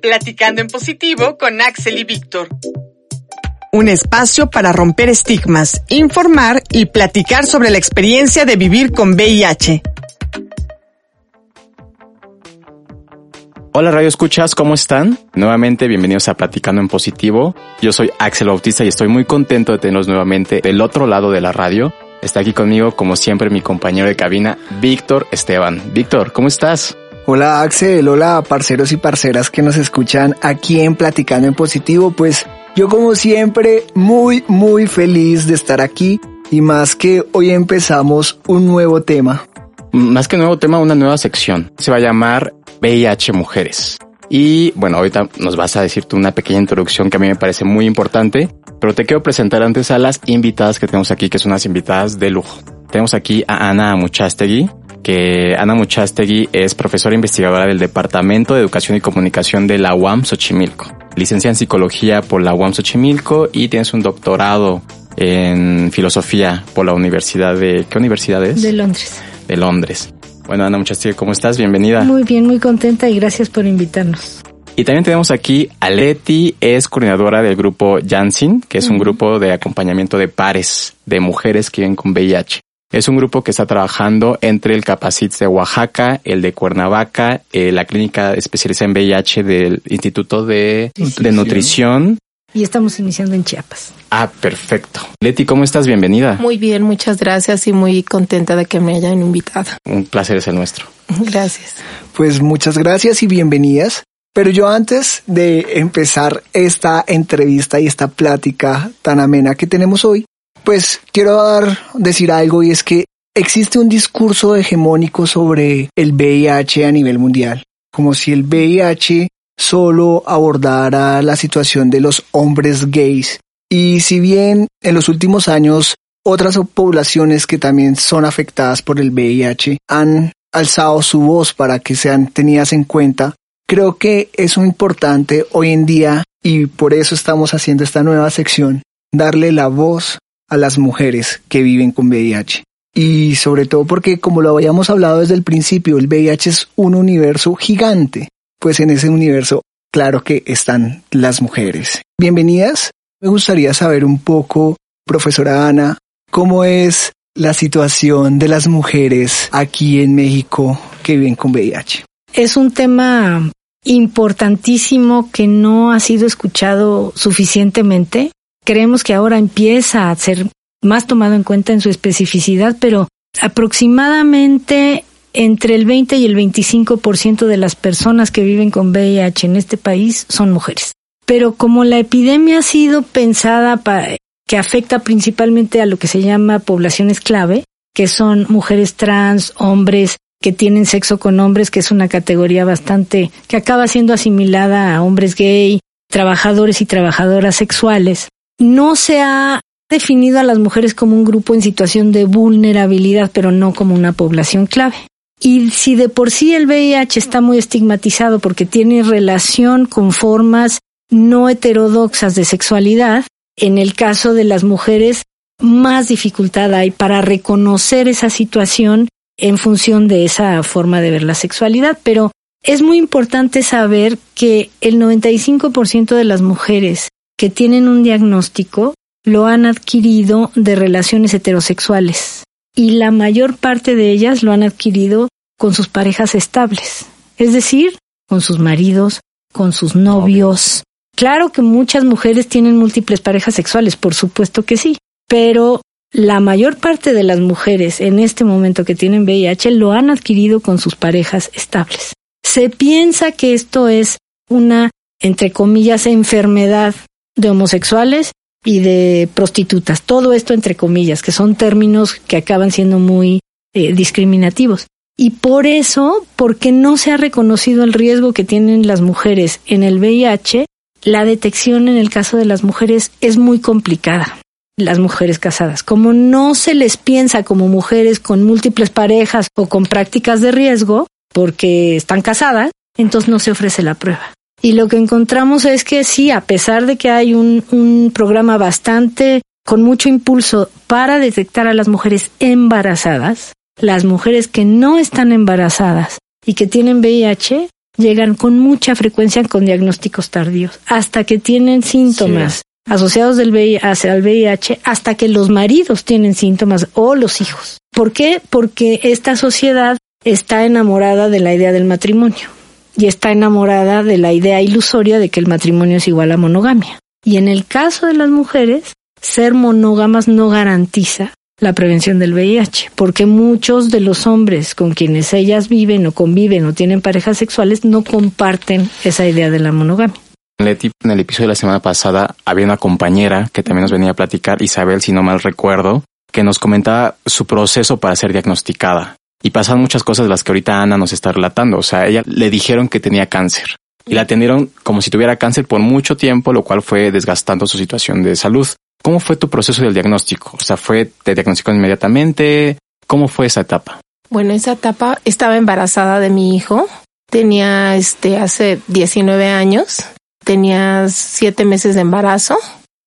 Platicando en positivo con Axel y Víctor. Un espacio para romper estigmas, informar y platicar sobre la experiencia de vivir con VIH. Hola Radio Escuchas, ¿cómo están? Nuevamente bienvenidos a Platicando en Positivo. Yo soy Axel Bautista y estoy muy contento de tenerlos nuevamente del otro lado de la radio. Está aquí conmigo, como siempre, mi compañero de cabina, Víctor Esteban. Víctor, ¿cómo estás? Hola Axel, hola parceros y parceras que nos escuchan aquí en Platicando en Positivo. Pues yo como siempre muy muy feliz de estar aquí y más que hoy empezamos un nuevo tema. Más que nuevo tema, una nueva sección. Se va a llamar VIH Mujeres. Y bueno, ahorita nos vas a decirte una pequeña introducción que a mí me parece muy importante, pero te quiero presentar antes a las invitadas que tenemos aquí, que son unas invitadas de lujo. Tenemos aquí a Ana Muchastegui, que Ana Muchastegui es profesora investigadora del Departamento de Educación y Comunicación de la UAM Xochimilco. Licencia en Psicología por la UAM Xochimilco y tienes un doctorado en Filosofía por la Universidad de... ¿Qué universidad es? De Londres. De Londres. Bueno, Ana Muchastegui, ¿cómo estás? Bienvenida. Muy bien, muy contenta y gracias por invitarnos. Y también tenemos aquí a Leti, es coordinadora del grupo Jansin, que es un grupo de acompañamiento de pares de mujeres que viven con VIH. Es un grupo que está trabajando entre el Capacit de Oaxaca, el de Cuernavaca, eh, la clínica especializada en VIH del Instituto de, de Nutrición. Y estamos iniciando en Chiapas. Ah, perfecto. Leti, ¿cómo estás? Bienvenida. Muy bien, muchas gracias y muy contenta de que me hayan invitado. Un placer es el nuestro. Gracias. Pues muchas gracias y bienvenidas. Pero yo antes de empezar esta entrevista y esta plática tan amena que tenemos hoy, pues quiero decir algo y es que existe un discurso hegemónico sobre el VIH a nivel mundial, como si el VIH solo abordara la situación de los hombres gays. Y si bien en los últimos años otras poblaciones que también son afectadas por el VIH han alzado su voz para que sean tenidas en cuenta, creo que es importante hoy en día y por eso estamos haciendo esta nueva sección, darle la voz a las mujeres que viven con VIH. Y sobre todo porque, como lo habíamos hablado desde el principio, el VIH es un universo gigante. Pues en ese universo, claro que están las mujeres. Bienvenidas. Me gustaría saber un poco, profesora Ana, cómo es la situación de las mujeres aquí en México que viven con VIH. Es un tema importantísimo que no ha sido escuchado suficientemente creemos que ahora empieza a ser más tomado en cuenta en su especificidad, pero aproximadamente entre el 20 y el 25% de las personas que viven con VIH en este país son mujeres. Pero como la epidemia ha sido pensada que afecta principalmente a lo que se llama poblaciones clave, que son mujeres trans, hombres que tienen sexo con hombres, que es una categoría bastante que acaba siendo asimilada a hombres gay, trabajadores y trabajadoras sexuales no se ha definido a las mujeres como un grupo en situación de vulnerabilidad, pero no como una población clave. Y si de por sí el VIH está muy estigmatizado porque tiene relación con formas no heterodoxas de sexualidad, en el caso de las mujeres más dificultad hay para reconocer esa situación en función de esa forma de ver la sexualidad, pero es muy importante saber que el 95% de las mujeres que tienen un diagnóstico lo han adquirido de relaciones heterosexuales y la mayor parte de ellas lo han adquirido con sus parejas estables, es decir, con sus maridos, con sus novios. Claro que muchas mujeres tienen múltiples parejas sexuales, por supuesto que sí, pero la mayor parte de las mujeres en este momento que tienen VIH lo han adquirido con sus parejas estables. Se piensa que esto es una, entre comillas, enfermedad de homosexuales y de prostitutas. Todo esto entre comillas, que son términos que acaban siendo muy eh, discriminativos. Y por eso, porque no se ha reconocido el riesgo que tienen las mujeres en el VIH, la detección en el caso de las mujeres es muy complicada. Las mujeres casadas, como no se les piensa como mujeres con múltiples parejas o con prácticas de riesgo, porque están casadas, entonces no se ofrece la prueba. Y lo que encontramos es que sí, a pesar de que hay un, un programa bastante con mucho impulso para detectar a las mujeres embarazadas, las mujeres que no están embarazadas y que tienen VIH llegan con mucha frecuencia con diagnósticos tardíos, hasta que tienen síntomas asociados del VIH, al VIH, hasta que los maridos tienen síntomas o los hijos. ¿Por qué? Porque esta sociedad está enamorada de la idea del matrimonio y está enamorada de la idea ilusoria de que el matrimonio es igual a monogamia. Y en el caso de las mujeres, ser monógamas no garantiza la prevención del VIH, porque muchos de los hombres con quienes ellas viven o conviven o tienen parejas sexuales no comparten esa idea de la monogamia. Leti, en el episodio de la semana pasada había una compañera que también nos venía a platicar, Isabel, si no mal recuerdo, que nos comentaba su proceso para ser diagnosticada. Y pasaron muchas cosas de las que ahorita Ana nos está relatando. O sea, ella le dijeron que tenía cáncer y la atendieron como si tuviera cáncer por mucho tiempo, lo cual fue desgastando su situación de salud. ¿Cómo fue tu proceso del diagnóstico? O sea, ¿fue, te diagnosticó inmediatamente? ¿Cómo fue esa etapa? Bueno, esa etapa estaba embarazada de mi hijo. Tenía, este, hace 19 años. Tenía siete meses de embarazo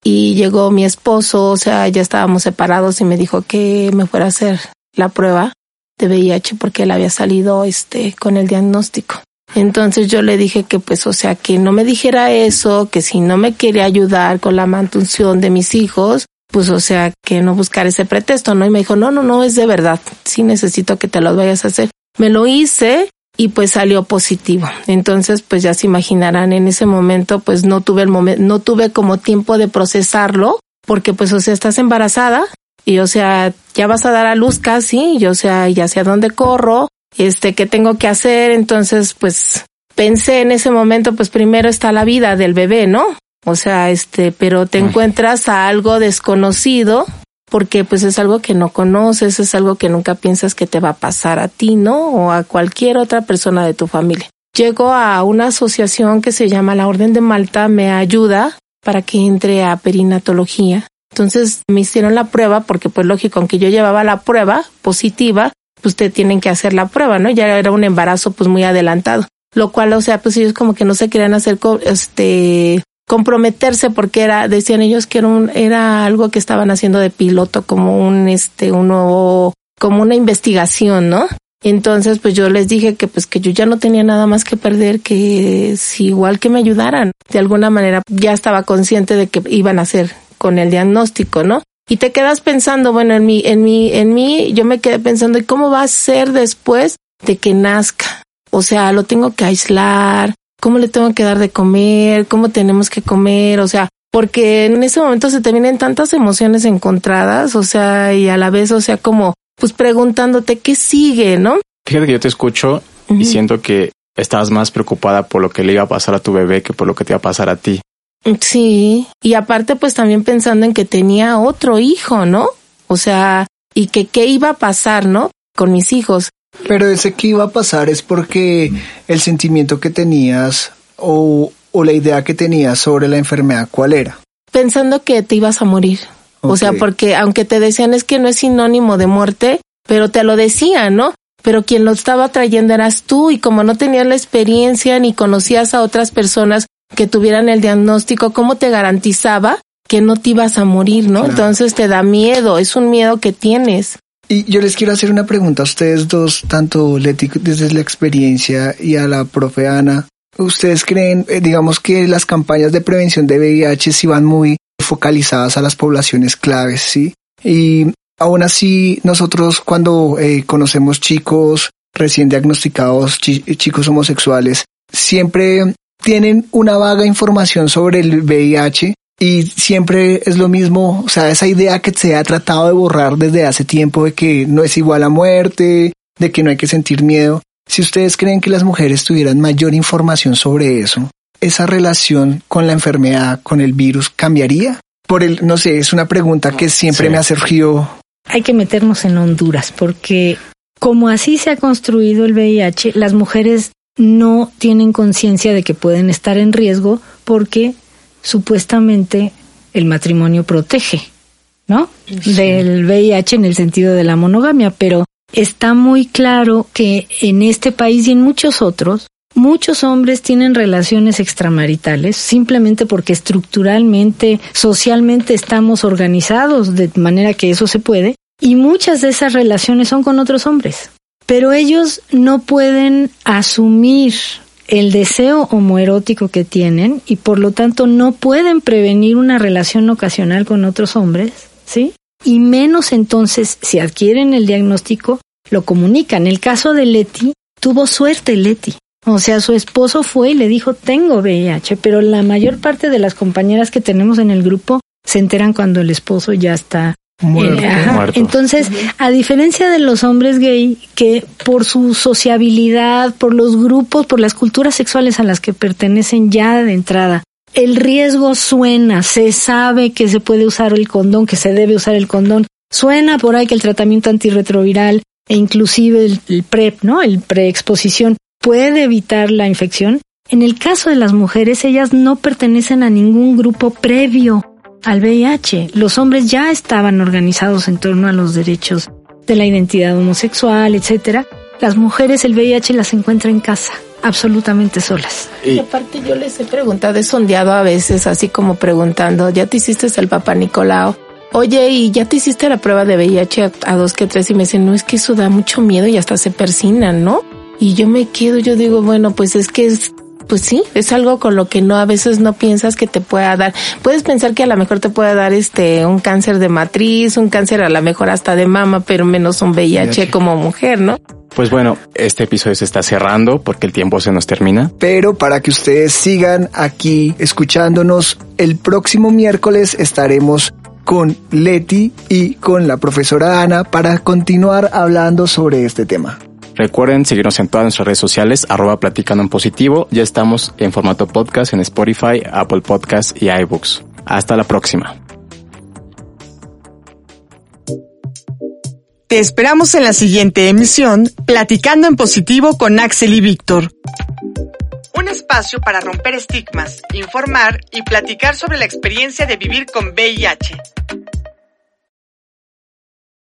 y llegó mi esposo, o sea, ya estábamos separados y me dijo que me fuera a hacer la prueba de VIH porque él había salido, este, con el diagnóstico. Entonces yo le dije que pues, o sea, que no me dijera eso, que si no me quería ayudar con la mantención de mis hijos, pues, o sea, que no buscar ese pretexto, ¿no? Y me dijo, no, no, no, es de verdad, sí necesito que te lo vayas a hacer. Me lo hice y pues salió positivo. Entonces, pues ya se imaginarán, en ese momento, pues no tuve el momento, no tuve como tiempo de procesarlo, porque pues, o sea, estás embarazada y, o sea, ya vas a dar a luz casi, y, o sea, ya sé a dónde corro, este, qué tengo que hacer. Entonces, pues pensé en ese momento, pues primero está la vida del bebé, ¿no? O sea, este, pero te encuentras a algo desconocido porque pues es algo que no conoces, es algo que nunca piensas que te va a pasar a ti, ¿no? O a cualquier otra persona de tu familia. Llego a una asociación que se llama la Orden de Malta, me ayuda para que entre a perinatología. Entonces me hicieron la prueba porque pues lógico, aunque yo llevaba la prueba positiva, pues te tienen que hacer la prueba, ¿no? Ya era un embarazo pues muy adelantado. Lo cual, o sea, pues ellos como que no se querían hacer, este, comprometerse porque era, decían ellos que era un, era algo que estaban haciendo de piloto, como un, este, uno, como una investigación, ¿no? Entonces, pues yo les dije que pues que yo ya no tenía nada más que perder, que si igual que me ayudaran. De alguna manera ya estaba consciente de que iban a hacer con el diagnóstico, ¿no? y te quedas pensando, bueno, en mí, en mí, en mí, yo me quedé pensando, ¿y cómo va a ser después de que nazca? O sea, lo tengo que aislar, ¿cómo le tengo que dar de comer? ¿Cómo tenemos que comer? O sea, porque en ese momento se te vienen tantas emociones encontradas, o sea, y a la vez, o sea, como, pues preguntándote qué sigue, ¿no? Fíjate que yo te escucho y siento que estás más preocupada por lo que le iba a pasar a tu bebé que por lo que te iba a pasar a ti. Sí, y aparte pues también pensando en que tenía otro hijo, ¿no? O sea, y que qué iba a pasar, ¿no? Con mis hijos. Pero ese que iba a pasar es porque el sentimiento que tenías o, o la idea que tenías sobre la enfermedad, ¿cuál era? Pensando que te ibas a morir. O sea, porque aunque te decían es que no es sinónimo de muerte, pero te lo decían, ¿no? Pero quien lo estaba trayendo eras tú y como no tenías la experiencia ni conocías a otras personas que tuvieran el diagnóstico, ¿cómo te garantizaba que no te ibas a morir, no? Entonces te da miedo, es un miedo que tienes. Y yo les quiero hacer una pregunta a ustedes dos, tanto Leti desde la experiencia y a la profe Ana. ¿Ustedes creen, eh, digamos que las campañas de prevención de VIH sí van muy focalizadas a las poblaciones claves, sí? Y aún así, nosotros cuando eh, conocemos chicos recién diagnosticados, chicos homosexuales, siempre tienen una vaga información sobre el VIH y siempre es lo mismo, o sea, esa idea que se ha tratado de borrar desde hace tiempo de que no es igual a muerte, de que no hay que sentir miedo. Si ustedes creen que las mujeres tuvieran mayor información sobre eso, esa relación con la enfermedad, con el virus, cambiaría? Por el, no sé, es una pregunta que siempre me ha surgido. Hay que meternos en Honduras porque como así se ha construido el VIH, las mujeres no tienen conciencia de que pueden estar en riesgo porque supuestamente el matrimonio protege, ¿no? Del VIH en el sentido de la monogamia, pero está muy claro que en este país y en muchos otros, muchos hombres tienen relaciones extramaritales simplemente porque estructuralmente, socialmente estamos organizados de manera que eso se puede, y muchas de esas relaciones son con otros hombres pero ellos no pueden asumir el deseo homoerótico que tienen y por lo tanto no pueden prevenir una relación ocasional con otros hombres, ¿sí? Y menos entonces si adquieren el diagnóstico, lo comunican. El caso de Leti, tuvo suerte Leti. O sea, su esposo fue y le dijo, tengo VIH, pero la mayor parte de las compañeras que tenemos en el grupo se enteran cuando el esposo ya está Muerto. Entonces, a diferencia de los hombres gay, que por su sociabilidad, por los grupos, por las culturas sexuales a las que pertenecen ya de entrada, el riesgo suena, se sabe que se puede usar el condón, que se debe usar el condón, suena por ahí que el tratamiento antirretroviral e inclusive el, el PrEP, ¿no? El preexposición puede evitar la infección. En el caso de las mujeres, ellas no pertenecen a ningún grupo previo al VIH. Los hombres ya estaban organizados en torno a los derechos de la identidad homosexual, etcétera. Las mujeres el VIH las encuentra en casa, absolutamente solas. Y aparte yo les he preguntado, he sondeado a veces así como preguntando, ¿ya te hiciste el papá Nicolau? Oye, ¿y ya te hiciste la prueba de VIH a, a dos que tres? Y me dicen, no, es que eso da mucho miedo y hasta se persinan, ¿no? Y yo me quedo, yo digo, bueno, pues es que es pues sí, es algo con lo que no a veces no piensas que te pueda dar. Puedes pensar que a lo mejor te puede dar este un cáncer de matriz, un cáncer a lo mejor hasta de mama, pero menos un VIH como mujer, ¿no? Pues bueno, este episodio se está cerrando porque el tiempo se nos termina. Pero para que ustedes sigan aquí escuchándonos, el próximo miércoles estaremos con Leti y con la profesora Ana para continuar hablando sobre este tema. Recuerden seguirnos en todas nuestras redes sociales, arroba platicando en positivo. Ya estamos en formato podcast en Spotify, Apple Podcast y iBooks. Hasta la próxima. Te esperamos en la siguiente emisión, Platicando en Positivo con Axel y Víctor. Un espacio para romper estigmas, informar y platicar sobre la experiencia de vivir con VIH.